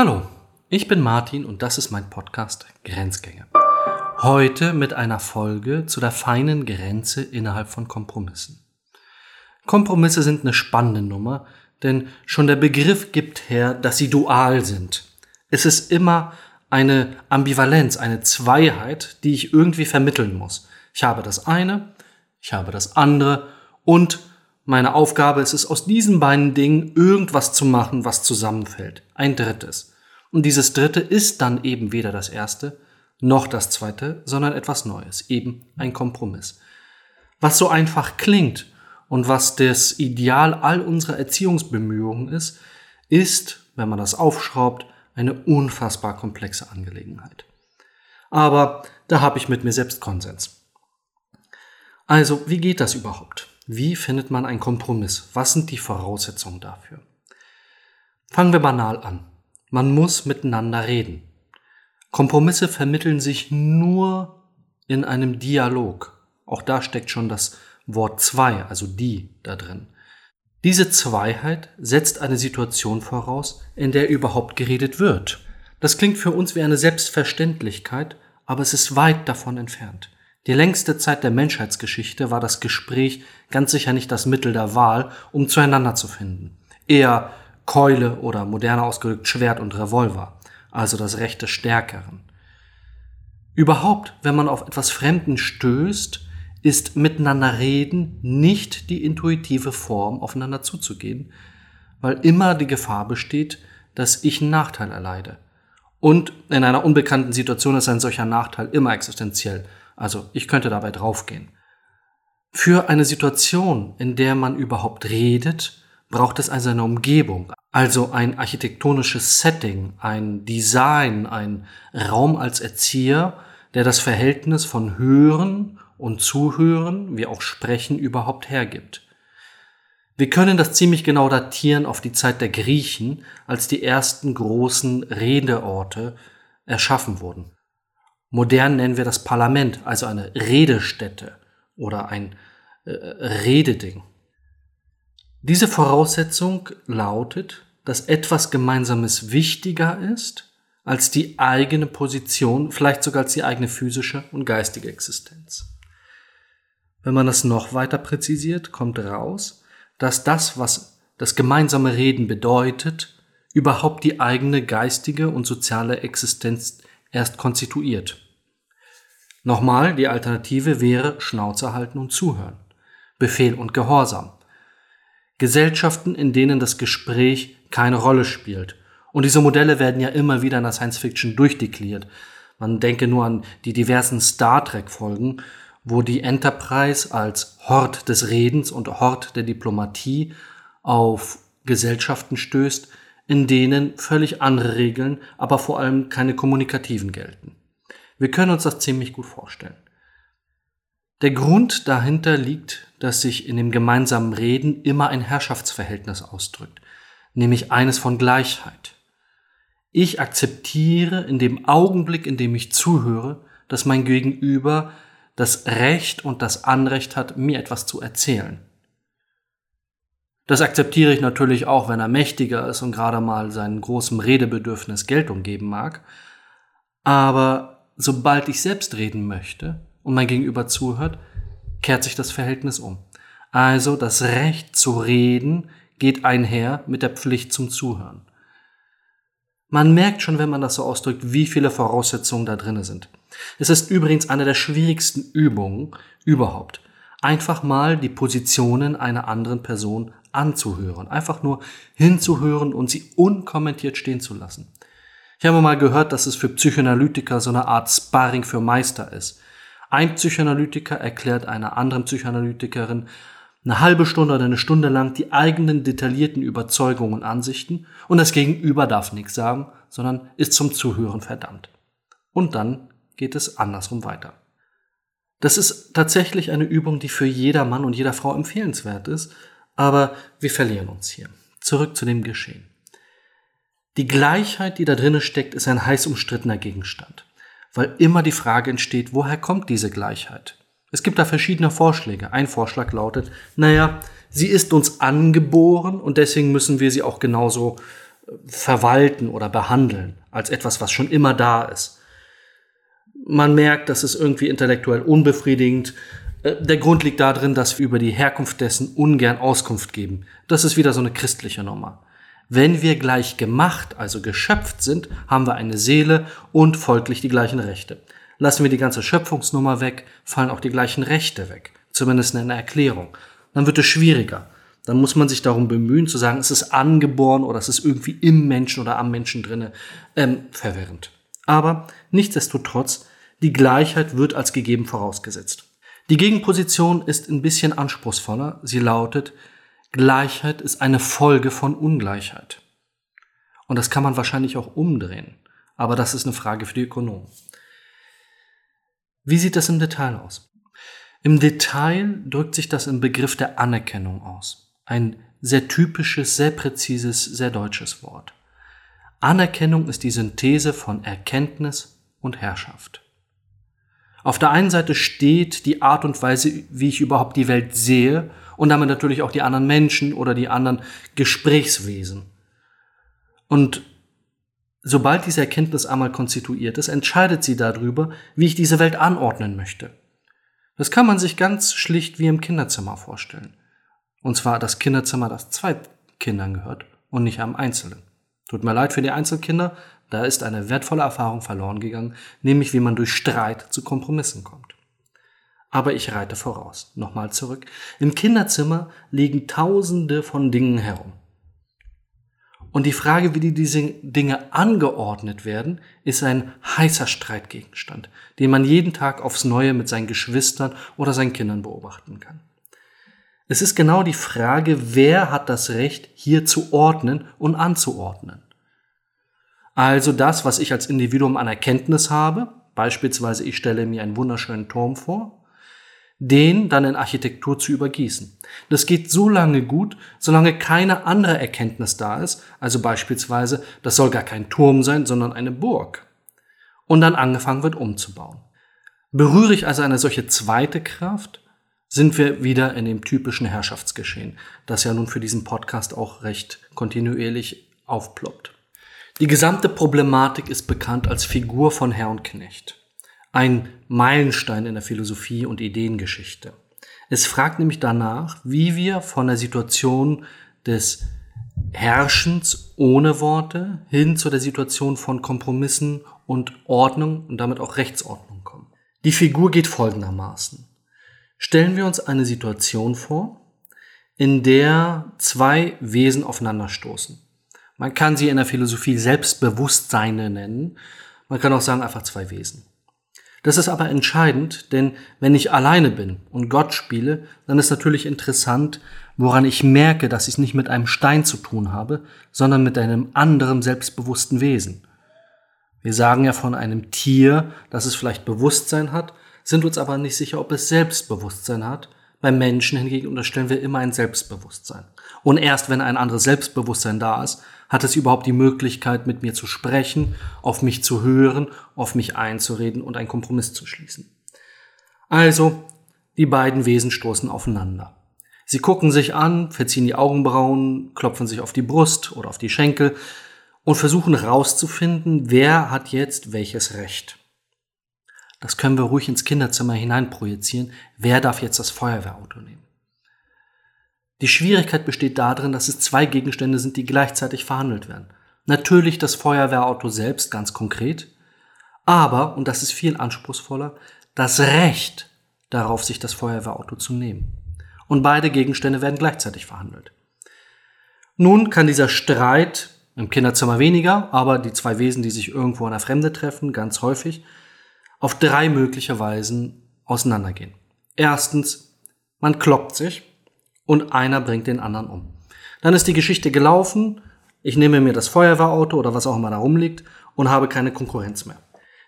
Hallo, ich bin Martin und das ist mein Podcast Grenzgänge. Heute mit einer Folge zu der feinen Grenze innerhalb von Kompromissen. Kompromisse sind eine spannende Nummer, denn schon der Begriff gibt her, dass sie dual sind. Es ist immer eine Ambivalenz, eine Zweiheit, die ich irgendwie vermitteln muss. Ich habe das eine, ich habe das andere und meine Aufgabe ist es, aus diesen beiden Dingen irgendwas zu machen, was zusammenfällt. Ein drittes. Und dieses dritte ist dann eben weder das erste noch das zweite, sondern etwas Neues, eben ein Kompromiss. Was so einfach klingt und was das Ideal all unserer Erziehungsbemühungen ist, ist, wenn man das aufschraubt, eine unfassbar komplexe Angelegenheit. Aber da habe ich mit mir selbst Konsens. Also, wie geht das überhaupt? Wie findet man einen Kompromiss? Was sind die Voraussetzungen dafür? Fangen wir banal an. Man muss miteinander reden. Kompromisse vermitteln sich nur in einem Dialog. Auch da steckt schon das Wort zwei, also die, da drin. Diese Zweiheit setzt eine Situation voraus, in der überhaupt geredet wird. Das klingt für uns wie eine Selbstverständlichkeit, aber es ist weit davon entfernt. Die längste Zeit der Menschheitsgeschichte war das Gespräch ganz sicher nicht das Mittel der Wahl, um zueinander zu finden. Eher Keule oder moderner ausgedrückt Schwert und Revolver, also das Recht des Stärkeren. Überhaupt, wenn man auf etwas Fremden stößt, ist miteinander reden nicht die intuitive Form, aufeinander zuzugehen, weil immer die Gefahr besteht, dass ich einen Nachteil erleide. Und in einer unbekannten Situation ist ein solcher Nachteil immer existenziell also ich könnte dabei draufgehen. Für eine Situation, in der man überhaupt redet, braucht es also eine Umgebung, also ein architektonisches Setting, ein Design, ein Raum als Erzieher, der das Verhältnis von Hören und Zuhören, wie auch Sprechen, überhaupt hergibt. Wir können das ziemlich genau datieren auf die Zeit der Griechen, als die ersten großen Redeorte erschaffen wurden. Modern nennen wir das Parlament, also eine Redestätte oder ein äh, Rededing. Diese Voraussetzung lautet, dass etwas Gemeinsames wichtiger ist als die eigene Position, vielleicht sogar als die eigene physische und geistige Existenz. Wenn man das noch weiter präzisiert, kommt raus, dass das, was das gemeinsame Reden bedeutet, überhaupt die eigene geistige und soziale Existenz erst konstituiert. Nochmal, die Alternative wäre Schnauze halten und zuhören. Befehl und Gehorsam. Gesellschaften, in denen das Gespräch keine Rolle spielt. Und diese Modelle werden ja immer wieder in der Science Fiction durchdekliert. Man denke nur an die diversen Star Trek Folgen, wo die Enterprise als Hort des Redens und Hort der Diplomatie auf Gesellschaften stößt, in denen völlig andere Regeln, aber vor allem keine kommunikativen gelten. Wir können uns das ziemlich gut vorstellen. Der Grund dahinter liegt, dass sich in dem gemeinsamen Reden immer ein Herrschaftsverhältnis ausdrückt, nämlich eines von Gleichheit. Ich akzeptiere in dem Augenblick, in dem ich zuhöre, dass mein Gegenüber das Recht und das Anrecht hat, mir etwas zu erzählen. Das akzeptiere ich natürlich auch, wenn er mächtiger ist und gerade mal seinem großen Redebedürfnis Geltung geben mag. Aber sobald ich selbst reden möchte und mein Gegenüber zuhört, kehrt sich das Verhältnis um. Also das Recht zu reden geht einher mit der Pflicht zum Zuhören. Man merkt schon, wenn man das so ausdrückt, wie viele Voraussetzungen da drinne sind. Es ist übrigens eine der schwierigsten Übungen überhaupt einfach mal die Positionen einer anderen Person anzuhören. Einfach nur hinzuhören und sie unkommentiert stehen zu lassen. Ich habe mal gehört, dass es für Psychoanalytiker so eine Art Sparring für Meister ist. Ein Psychoanalytiker erklärt einer anderen Psychoanalytikerin eine halbe Stunde oder eine Stunde lang die eigenen detaillierten Überzeugungen und Ansichten und das Gegenüber darf nichts sagen, sondern ist zum Zuhören verdammt. Und dann geht es andersrum weiter. Das ist tatsächlich eine Übung, die für jeder Mann und jeder Frau empfehlenswert ist, aber wir verlieren uns hier. Zurück zu dem Geschehen. Die Gleichheit, die da drinnen steckt, ist ein heiß umstrittener Gegenstand, weil immer die Frage entsteht, woher kommt diese Gleichheit? Es gibt da verschiedene Vorschläge. Ein Vorschlag lautet, naja, sie ist uns angeboren und deswegen müssen wir sie auch genauso verwalten oder behandeln als etwas, was schon immer da ist. Man merkt, dass es irgendwie intellektuell unbefriedigend. Äh, der Grund liegt darin, dass wir über die Herkunft dessen ungern Auskunft geben. Das ist wieder so eine christliche Nummer. Wenn wir gleich gemacht, also geschöpft sind, haben wir eine Seele und folglich die gleichen Rechte. Lassen wir die ganze Schöpfungsnummer weg, fallen auch die gleichen Rechte weg. Zumindest in einer Erklärung. Dann wird es schwieriger. Dann muss man sich darum bemühen zu sagen, es ist angeboren oder es ist irgendwie im Menschen oder am Menschen drinne. Ähm, verwirrend. Aber nichtsdestotrotz, die Gleichheit wird als gegeben vorausgesetzt. Die Gegenposition ist ein bisschen anspruchsvoller. Sie lautet, Gleichheit ist eine Folge von Ungleichheit. Und das kann man wahrscheinlich auch umdrehen. Aber das ist eine Frage für die Ökonomen. Wie sieht das im Detail aus? Im Detail drückt sich das im Begriff der Anerkennung aus. Ein sehr typisches, sehr präzises, sehr deutsches Wort. Anerkennung ist die Synthese von Erkenntnis und Herrschaft. Auf der einen Seite steht die Art und Weise, wie ich überhaupt die Welt sehe und damit natürlich auch die anderen Menschen oder die anderen Gesprächswesen. Und sobald diese Erkenntnis einmal konstituiert ist, entscheidet sie darüber, wie ich diese Welt anordnen möchte. Das kann man sich ganz schlicht wie im Kinderzimmer vorstellen. Und zwar das Kinderzimmer, das zwei Kindern gehört und nicht einem Einzelnen. Tut mir leid für die Einzelkinder, da ist eine wertvolle Erfahrung verloren gegangen, nämlich wie man durch Streit zu Kompromissen kommt. Aber ich reite voraus. Nochmal zurück. Im Kinderzimmer liegen tausende von Dingen herum. Und die Frage, wie diese Dinge angeordnet werden, ist ein heißer Streitgegenstand, den man jeden Tag aufs Neue mit seinen Geschwistern oder seinen Kindern beobachten kann. Es ist genau die Frage, wer hat das Recht, hier zu ordnen und anzuordnen. Also das, was ich als Individuum an Erkenntnis habe, beispielsweise ich stelle mir einen wunderschönen Turm vor, den dann in Architektur zu übergießen. Das geht so lange gut, solange keine andere Erkenntnis da ist, also beispielsweise, das soll gar kein Turm sein, sondern eine Burg. Und dann angefangen wird umzubauen. Berühre ich also eine solche zweite Kraft, sind wir wieder in dem typischen Herrschaftsgeschehen, das ja nun für diesen Podcast auch recht kontinuierlich aufploppt. Die gesamte Problematik ist bekannt als Figur von Herr und Knecht ein Meilenstein in der Philosophie und Ideengeschichte. Es fragt nämlich danach, wie wir von der Situation des Herrschens ohne Worte hin zu der Situation von Kompromissen und Ordnung und damit auch Rechtsordnung kommen. Die Figur geht folgendermaßen. Stellen wir uns eine Situation vor, in der zwei Wesen aufeinanderstoßen. Man kann sie in der Philosophie Selbstbewusstseine nennen. Man kann auch sagen einfach zwei Wesen. Das ist aber entscheidend, denn wenn ich alleine bin und Gott spiele, dann ist natürlich interessant, woran ich merke, dass ich es nicht mit einem Stein zu tun habe, sondern mit einem anderen selbstbewussten Wesen. Wir sagen ja von einem Tier, dass es vielleicht Bewusstsein hat, sind uns aber nicht sicher, ob es Selbstbewusstsein hat. Beim Menschen hingegen unterstellen wir immer ein Selbstbewusstsein. Und erst wenn ein anderes Selbstbewusstsein da ist, hat es überhaupt die Möglichkeit, mit mir zu sprechen, auf mich zu hören, auf mich einzureden und einen Kompromiss zu schließen. Also, die beiden Wesen stoßen aufeinander. Sie gucken sich an, verziehen die Augenbrauen, klopfen sich auf die Brust oder auf die Schenkel und versuchen herauszufinden, wer hat jetzt welches Recht. Das können wir ruhig ins Kinderzimmer hineinprojizieren. Wer darf jetzt das Feuerwehrauto nehmen? Die Schwierigkeit besteht darin, dass es zwei Gegenstände sind, die gleichzeitig verhandelt werden. Natürlich das Feuerwehrauto selbst ganz konkret, aber, und das ist viel anspruchsvoller, das Recht darauf, sich das Feuerwehrauto zu nehmen. Und beide Gegenstände werden gleichzeitig verhandelt. Nun kann dieser Streit im Kinderzimmer weniger, aber die zwei Wesen, die sich irgendwo in der Fremde treffen, ganz häufig, auf drei mögliche Weisen auseinandergehen. Erstens, man kloppt sich, und einer bringt den anderen um. Dann ist die Geschichte gelaufen, ich nehme mir das Feuerwehrauto oder was auch immer da rumliegt und habe keine Konkurrenz mehr.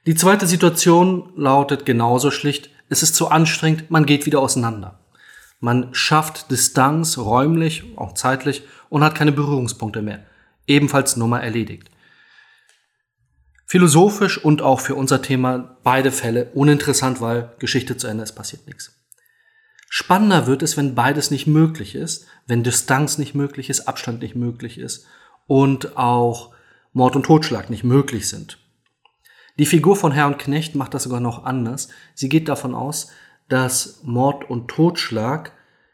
Die zweite Situation lautet genauso schlicht, es ist zu anstrengend, man geht wieder auseinander. Man schafft Distanz räumlich, auch zeitlich und hat keine Berührungspunkte mehr. Ebenfalls Nummer erledigt. Philosophisch und auch für unser Thema beide Fälle uninteressant, weil Geschichte zu Ende ist, passiert nichts. Spannender wird es, wenn beides nicht möglich ist, wenn Distanz nicht möglich ist, Abstand nicht möglich ist und auch Mord und Totschlag nicht möglich sind. Die Figur von Herr und Knecht macht das sogar noch anders. Sie geht davon aus, dass Mord und Totschlag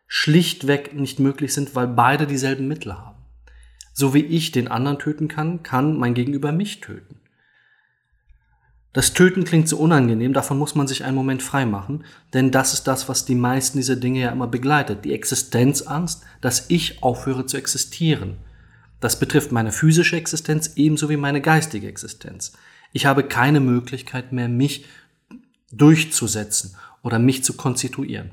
schlichtweg nicht möglich sind, weil beide dieselben Mittel haben. So wie ich den anderen töten kann, kann mein Gegenüber mich töten. Das Töten klingt so unangenehm, davon muss man sich einen Moment frei machen, denn das ist das, was die meisten dieser Dinge ja immer begleitet. Die Existenzangst, dass ich aufhöre zu existieren. Das betrifft meine physische Existenz ebenso wie meine geistige Existenz. Ich habe keine Möglichkeit mehr, mich durchzusetzen oder mich zu konstituieren.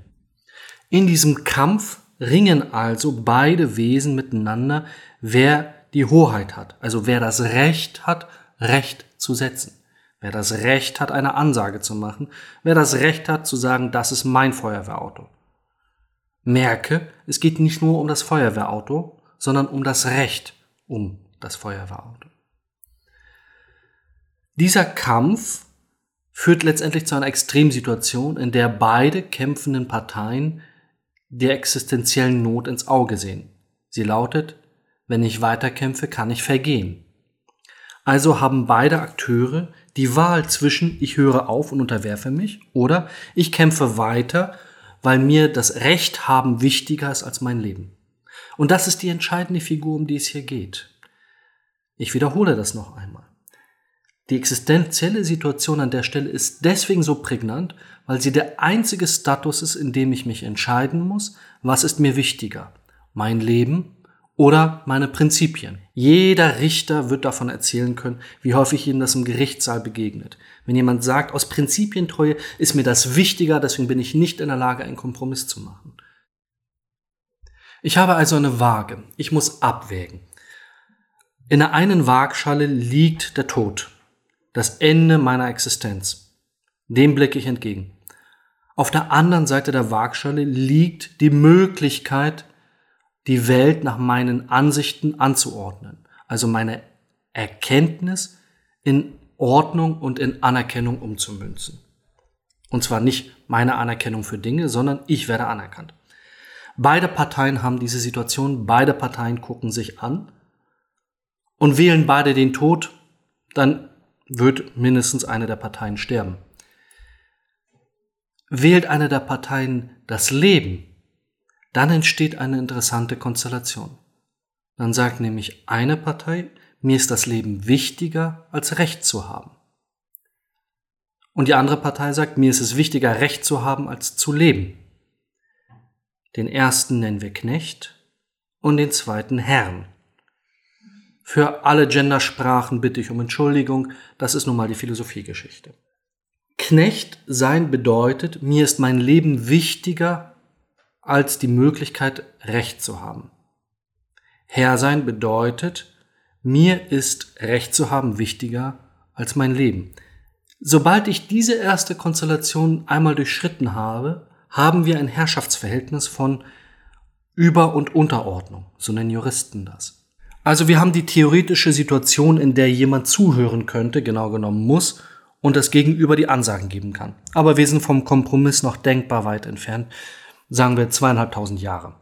In diesem Kampf ringen also beide Wesen miteinander, wer die Hoheit hat, also wer das Recht hat, Recht zu setzen. Wer das Recht hat, eine Ansage zu machen, wer das Recht hat zu sagen, das ist mein Feuerwehrauto. Merke, es geht nicht nur um das Feuerwehrauto, sondern um das Recht um das Feuerwehrauto. Dieser Kampf führt letztendlich zu einer Extremsituation, in der beide kämpfenden Parteien der existenziellen Not ins Auge sehen. Sie lautet, wenn ich weiterkämpfe, kann ich vergehen. Also haben beide Akteure die Wahl zwischen ich höre auf und unterwerfe mich oder ich kämpfe weiter, weil mir das Recht haben wichtiger ist als mein Leben. Und das ist die entscheidende Figur, um die es hier geht. Ich wiederhole das noch einmal. Die existenzielle Situation an der Stelle ist deswegen so prägnant, weil sie der einzige Status ist, in dem ich mich entscheiden muss, was ist mir wichtiger, mein Leben oder meine Prinzipien. Jeder Richter wird davon erzählen können, wie häufig ihnen das im Gerichtssaal begegnet. Wenn jemand sagt, aus Prinzipientreue ist mir das wichtiger, deswegen bin ich nicht in der Lage, einen Kompromiss zu machen. Ich habe also eine Waage. Ich muss abwägen. In der einen Waagschale liegt der Tod, das Ende meiner Existenz. Dem blicke ich entgegen. Auf der anderen Seite der Waagschale liegt die Möglichkeit, die Welt nach meinen Ansichten anzuordnen. Also meine Erkenntnis in Ordnung und in Anerkennung umzumünzen. Und zwar nicht meine Anerkennung für Dinge, sondern ich werde anerkannt. Beide Parteien haben diese Situation, beide Parteien gucken sich an und wählen beide den Tod, dann wird mindestens eine der Parteien sterben. Wählt eine der Parteien das Leben, dann entsteht eine interessante Konstellation. Dann sagt nämlich eine Partei, mir ist das Leben wichtiger als Recht zu haben. Und die andere Partei sagt, mir ist es wichtiger, Recht zu haben, als zu leben. Den ersten nennen wir Knecht und den zweiten Herrn. Für alle Gendersprachen bitte ich um Entschuldigung, das ist nun mal die Philosophiegeschichte. Knecht sein bedeutet, mir ist mein Leben wichtiger als die Möglichkeit, Recht zu haben. Herr sein bedeutet, mir ist Recht zu haben wichtiger als mein Leben. Sobald ich diese erste Konstellation einmal durchschritten habe, haben wir ein Herrschaftsverhältnis von Über- und Unterordnung, so nennen Juristen das. Also wir haben die theoretische Situation, in der jemand zuhören könnte, genau genommen muss, und das Gegenüber die Ansagen geben kann. Aber wir sind vom Kompromiss noch denkbar weit entfernt sagen wir zweieinhalbtausend Jahre.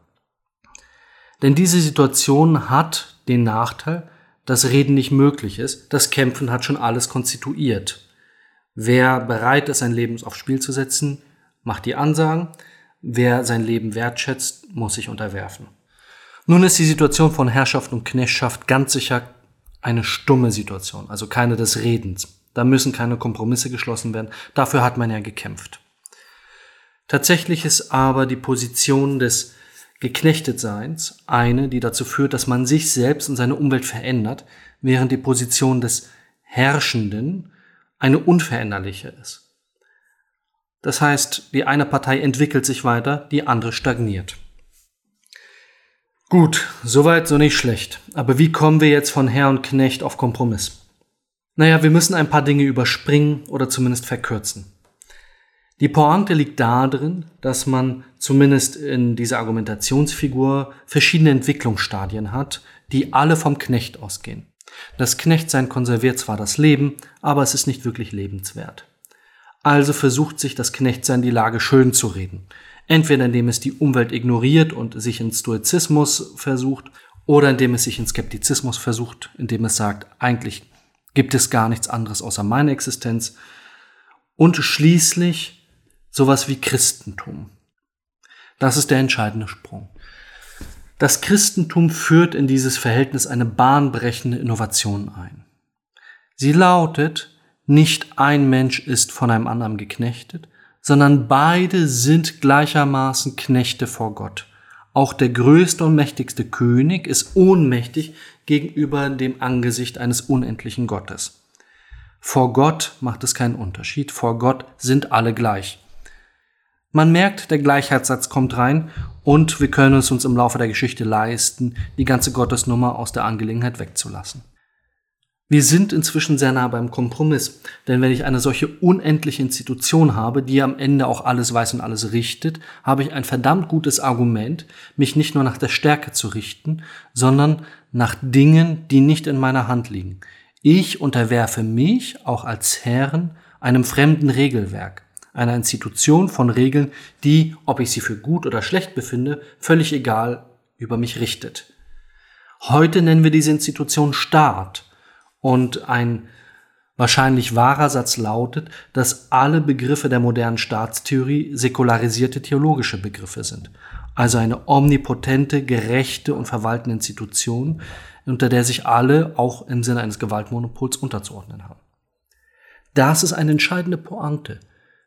Denn diese Situation hat den Nachteil, dass Reden nicht möglich ist. Das Kämpfen hat schon alles konstituiert. Wer bereit ist, sein Leben aufs Spiel zu setzen, macht die Ansagen. Wer sein Leben wertschätzt, muss sich unterwerfen. Nun ist die Situation von Herrschaft und Knechtschaft ganz sicher eine stumme Situation, also keine des Redens. Da müssen keine Kompromisse geschlossen werden. Dafür hat man ja gekämpft. Tatsächlich ist aber die Position des Geknechtetseins eine, die dazu führt, dass man sich selbst und seine Umwelt verändert, während die Position des Herrschenden eine unveränderliche ist. Das heißt, die eine Partei entwickelt sich weiter, die andere stagniert. Gut, soweit so nicht schlecht. Aber wie kommen wir jetzt von Herr und Knecht auf Kompromiss? Naja, wir müssen ein paar Dinge überspringen oder zumindest verkürzen. Die Pointe liegt darin, dass man zumindest in dieser Argumentationsfigur verschiedene Entwicklungsstadien hat, die alle vom Knecht ausgehen. Das Knechtsein konserviert zwar das Leben, aber es ist nicht wirklich lebenswert. Also versucht sich das Knechtsein die Lage schön zu reden. Entweder indem es die Umwelt ignoriert und sich in Stoizismus versucht, oder indem es sich in Skeptizismus versucht, indem es sagt, eigentlich gibt es gar nichts anderes außer meine Existenz und schließlich sowas wie Christentum. Das ist der entscheidende Sprung. Das Christentum führt in dieses Verhältnis eine bahnbrechende Innovation ein. Sie lautet, nicht ein Mensch ist von einem anderen geknechtet, sondern beide sind gleichermaßen Knechte vor Gott. Auch der größte und mächtigste König ist ohnmächtig gegenüber dem Angesicht eines unendlichen Gottes. Vor Gott macht es keinen Unterschied, vor Gott sind alle gleich. Man merkt, der Gleichheitssatz kommt rein und wir können es uns im Laufe der Geschichte leisten, die ganze Gottesnummer aus der Angelegenheit wegzulassen. Wir sind inzwischen sehr nah beim Kompromiss, denn wenn ich eine solche unendliche Institution habe, die am Ende auch alles weiß und alles richtet, habe ich ein verdammt gutes Argument, mich nicht nur nach der Stärke zu richten, sondern nach Dingen, die nicht in meiner Hand liegen. Ich unterwerfe mich auch als Herren einem fremden Regelwerk, einer Institution von Regeln, die, ob ich sie für gut oder schlecht befinde, völlig egal über mich richtet. Heute nennen wir diese Institution Staat und ein wahrscheinlich wahrer Satz lautet, dass alle Begriffe der modernen Staatstheorie säkularisierte theologische Begriffe sind. Also eine omnipotente, gerechte und verwaltende Institution, unter der sich alle auch im Sinne eines Gewaltmonopols unterzuordnen haben. Das ist eine entscheidende Pointe.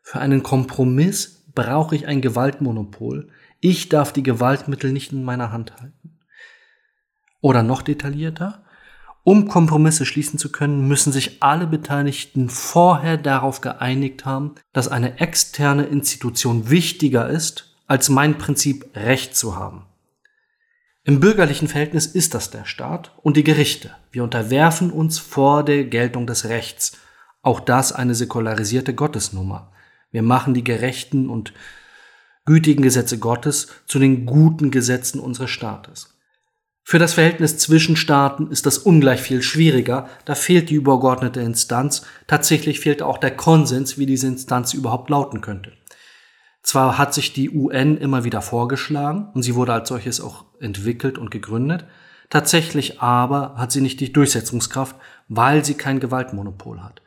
Für einen Kompromiss brauche ich ein Gewaltmonopol. Ich darf die Gewaltmittel nicht in meiner Hand halten. Oder noch detaillierter, um Kompromisse schließen zu können, müssen sich alle Beteiligten vorher darauf geeinigt haben, dass eine externe Institution wichtiger ist, als mein Prinzip Recht zu haben. Im bürgerlichen Verhältnis ist das der Staat und die Gerichte. Wir unterwerfen uns vor der Geltung des Rechts. Auch das eine säkularisierte Gottesnummer. Wir machen die gerechten und gütigen Gesetze Gottes zu den guten Gesetzen unseres Staates. Für das Verhältnis zwischen Staaten ist das ungleich viel schwieriger, da fehlt die übergeordnete Instanz, tatsächlich fehlt auch der Konsens, wie diese Instanz überhaupt lauten könnte. Zwar hat sich die UN immer wieder vorgeschlagen und sie wurde als solches auch entwickelt und gegründet, tatsächlich aber hat sie nicht die Durchsetzungskraft, weil sie kein Gewaltmonopol hat.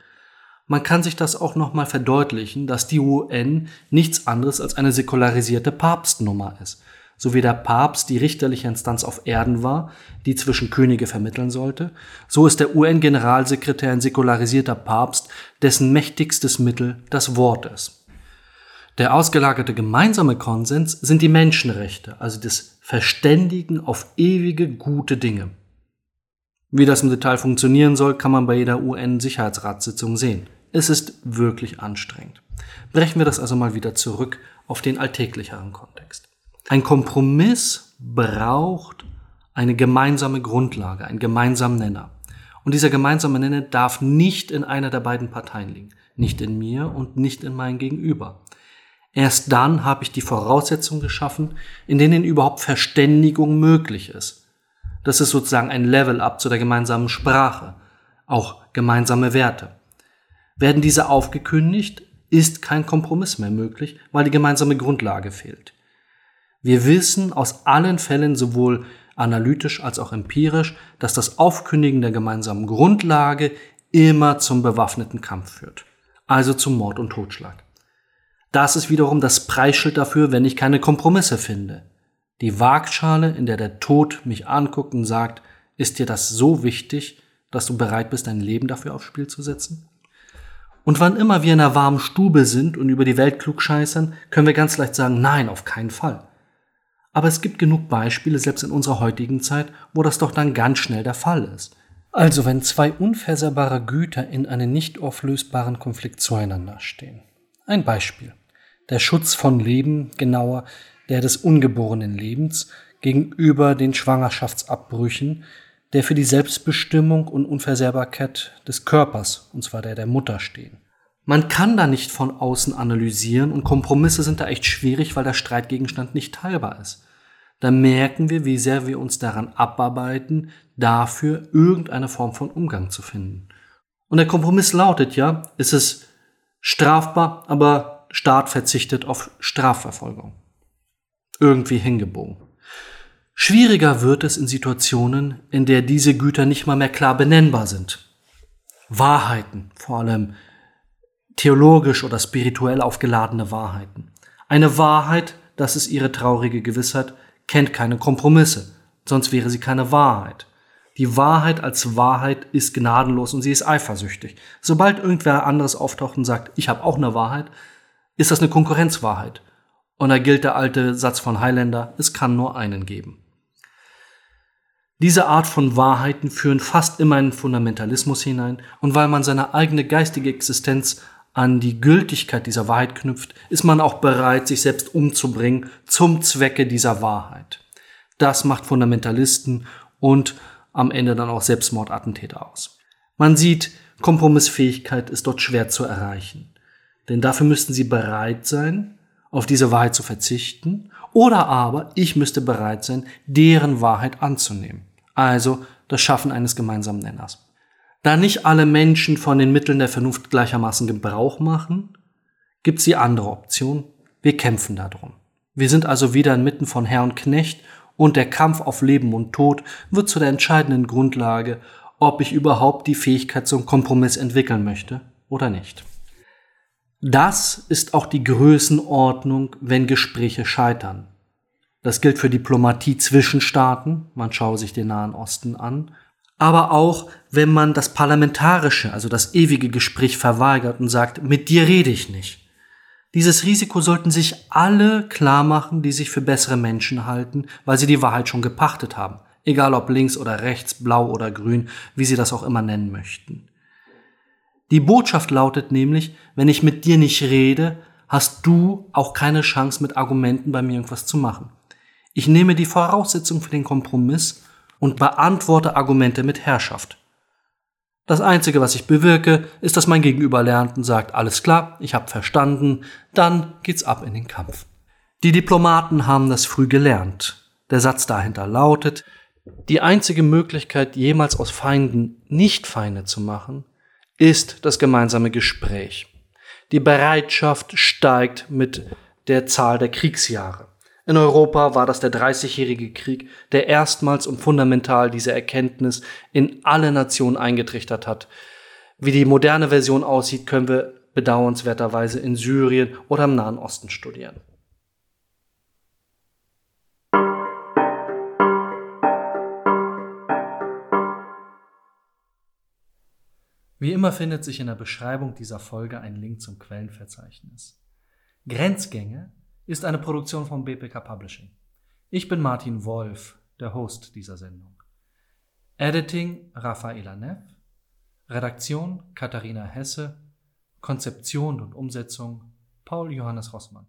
Man kann sich das auch nochmal verdeutlichen, dass die UN nichts anderes als eine säkularisierte Papstnummer ist so wie der Papst die richterliche Instanz auf Erden war, die zwischen Könige vermitteln sollte, so ist der UN-Generalsekretär ein säkularisierter Papst, dessen mächtigstes Mittel das Wort ist. Der ausgelagerte gemeinsame Konsens sind die Menschenrechte, also das Verständigen auf ewige gute Dinge. Wie das im Detail funktionieren soll, kann man bei jeder UN-Sicherheitsratssitzung sehen. Es ist wirklich anstrengend. Brechen wir das also mal wieder zurück auf den alltäglicheren Kontext. Ein Kompromiss braucht eine gemeinsame Grundlage, einen gemeinsamen Nenner. Und dieser gemeinsame Nenner darf nicht in einer der beiden Parteien liegen. Nicht in mir und nicht in meinem Gegenüber. Erst dann habe ich die Voraussetzungen geschaffen, in denen überhaupt Verständigung möglich ist. Das ist sozusagen ein Level-up zu der gemeinsamen Sprache, auch gemeinsame Werte. Werden diese aufgekündigt, ist kein Kompromiss mehr möglich, weil die gemeinsame Grundlage fehlt. Wir wissen aus allen Fällen sowohl analytisch als auch empirisch, dass das Aufkündigen der gemeinsamen Grundlage immer zum bewaffneten Kampf führt, also zum Mord und Totschlag. Das ist wiederum das Preisschild dafür, wenn ich keine Kompromisse finde. Die Waagschale, in der der Tod mich anguckt und sagt, ist dir das so wichtig, dass du bereit bist, dein Leben dafür aufs Spiel zu setzen? Und wann immer wir in einer warmen Stube sind und über die Welt klugscheißern, können wir ganz leicht sagen, nein, auf keinen Fall. Aber es gibt genug Beispiele, selbst in unserer heutigen Zeit, wo das doch dann ganz schnell der Fall ist. Also wenn zwei unversehrbare Güter in einem nicht auflösbaren Konflikt zueinander stehen. Ein Beispiel. Der Schutz von Leben, genauer der des ungeborenen Lebens, gegenüber den Schwangerschaftsabbrüchen, der für die Selbstbestimmung und Unversehrbarkeit des Körpers, und zwar der der Mutter stehen. Man kann da nicht von außen analysieren und Kompromisse sind da echt schwierig, weil der Streitgegenstand nicht teilbar ist dann merken wir, wie sehr wir uns daran abarbeiten, dafür irgendeine Form von Umgang zu finden. Und der Kompromiss lautet ja, es ist strafbar, aber Staat verzichtet auf Strafverfolgung. Irgendwie hingebogen. Schwieriger wird es in Situationen, in der diese Güter nicht mal mehr klar benennbar sind. Wahrheiten, vor allem theologisch oder spirituell aufgeladene Wahrheiten. Eine Wahrheit, das ist ihre traurige Gewissheit, kennt keine Kompromisse, sonst wäre sie keine Wahrheit. Die Wahrheit als Wahrheit ist gnadenlos und sie ist eifersüchtig. Sobald irgendwer anderes auftaucht und sagt, ich habe auch eine Wahrheit, ist das eine Konkurrenzwahrheit. Und da gilt der alte Satz von Highlander, es kann nur einen geben. Diese Art von Wahrheiten führen fast immer in Fundamentalismus hinein, und weil man seine eigene geistige Existenz an die Gültigkeit dieser Wahrheit knüpft, ist man auch bereit, sich selbst umzubringen zum Zwecke dieser Wahrheit. Das macht Fundamentalisten und am Ende dann auch Selbstmordattentäter aus. Man sieht, Kompromissfähigkeit ist dort schwer zu erreichen. Denn dafür müssten sie bereit sein, auf diese Wahrheit zu verzichten, oder aber ich müsste bereit sein, deren Wahrheit anzunehmen also das Schaffen eines gemeinsamen Nenners. Da nicht alle Menschen von den Mitteln der Vernunft gleichermaßen Gebrauch machen, gibt es die andere Option. Wir kämpfen darum. Wir sind also wieder inmitten von Herr und Knecht und der Kampf auf Leben und Tod wird zu der entscheidenden Grundlage, ob ich überhaupt die Fähigkeit zum Kompromiss entwickeln möchte oder nicht. Das ist auch die Größenordnung, wenn Gespräche scheitern. Das gilt für Diplomatie zwischen Staaten, man schaue sich den Nahen Osten an, aber auch wenn man das Parlamentarische, also das ewige Gespräch verweigert und sagt, mit dir rede ich nicht. Dieses Risiko sollten sich alle klar machen, die sich für bessere Menschen halten, weil sie die Wahrheit schon gepachtet haben, egal ob links oder rechts, blau oder grün, wie sie das auch immer nennen möchten. Die Botschaft lautet nämlich, wenn ich mit dir nicht rede, hast du auch keine Chance mit Argumenten bei mir irgendwas zu machen. Ich nehme die Voraussetzung für den Kompromiss und beantworte Argumente mit Herrschaft. Das Einzige, was ich bewirke, ist, dass mein Gegenüber lernt und sagt, alles klar, ich habe verstanden, dann geht's ab in den Kampf. Die Diplomaten haben das früh gelernt. Der Satz dahinter lautet, die einzige Möglichkeit, jemals aus Feinden nicht Feinde zu machen, ist das gemeinsame Gespräch. Die Bereitschaft steigt mit der Zahl der Kriegsjahre. In Europa war das der Dreißigjährige Krieg, der erstmals und fundamental diese Erkenntnis in alle Nationen eingetrichtert hat. Wie die moderne Version aussieht, können wir bedauernswerterweise in Syrien oder im Nahen Osten studieren. Wie immer findet sich in der Beschreibung dieser Folge ein Link zum Quellenverzeichnis. Grenzgänge ist eine Produktion von BPK Publishing. Ich bin Martin Wolf, der Host dieser Sendung. Editing Rafaela Neff, Redaktion Katharina Hesse, Konzeption und Umsetzung Paul Johannes Rossmann.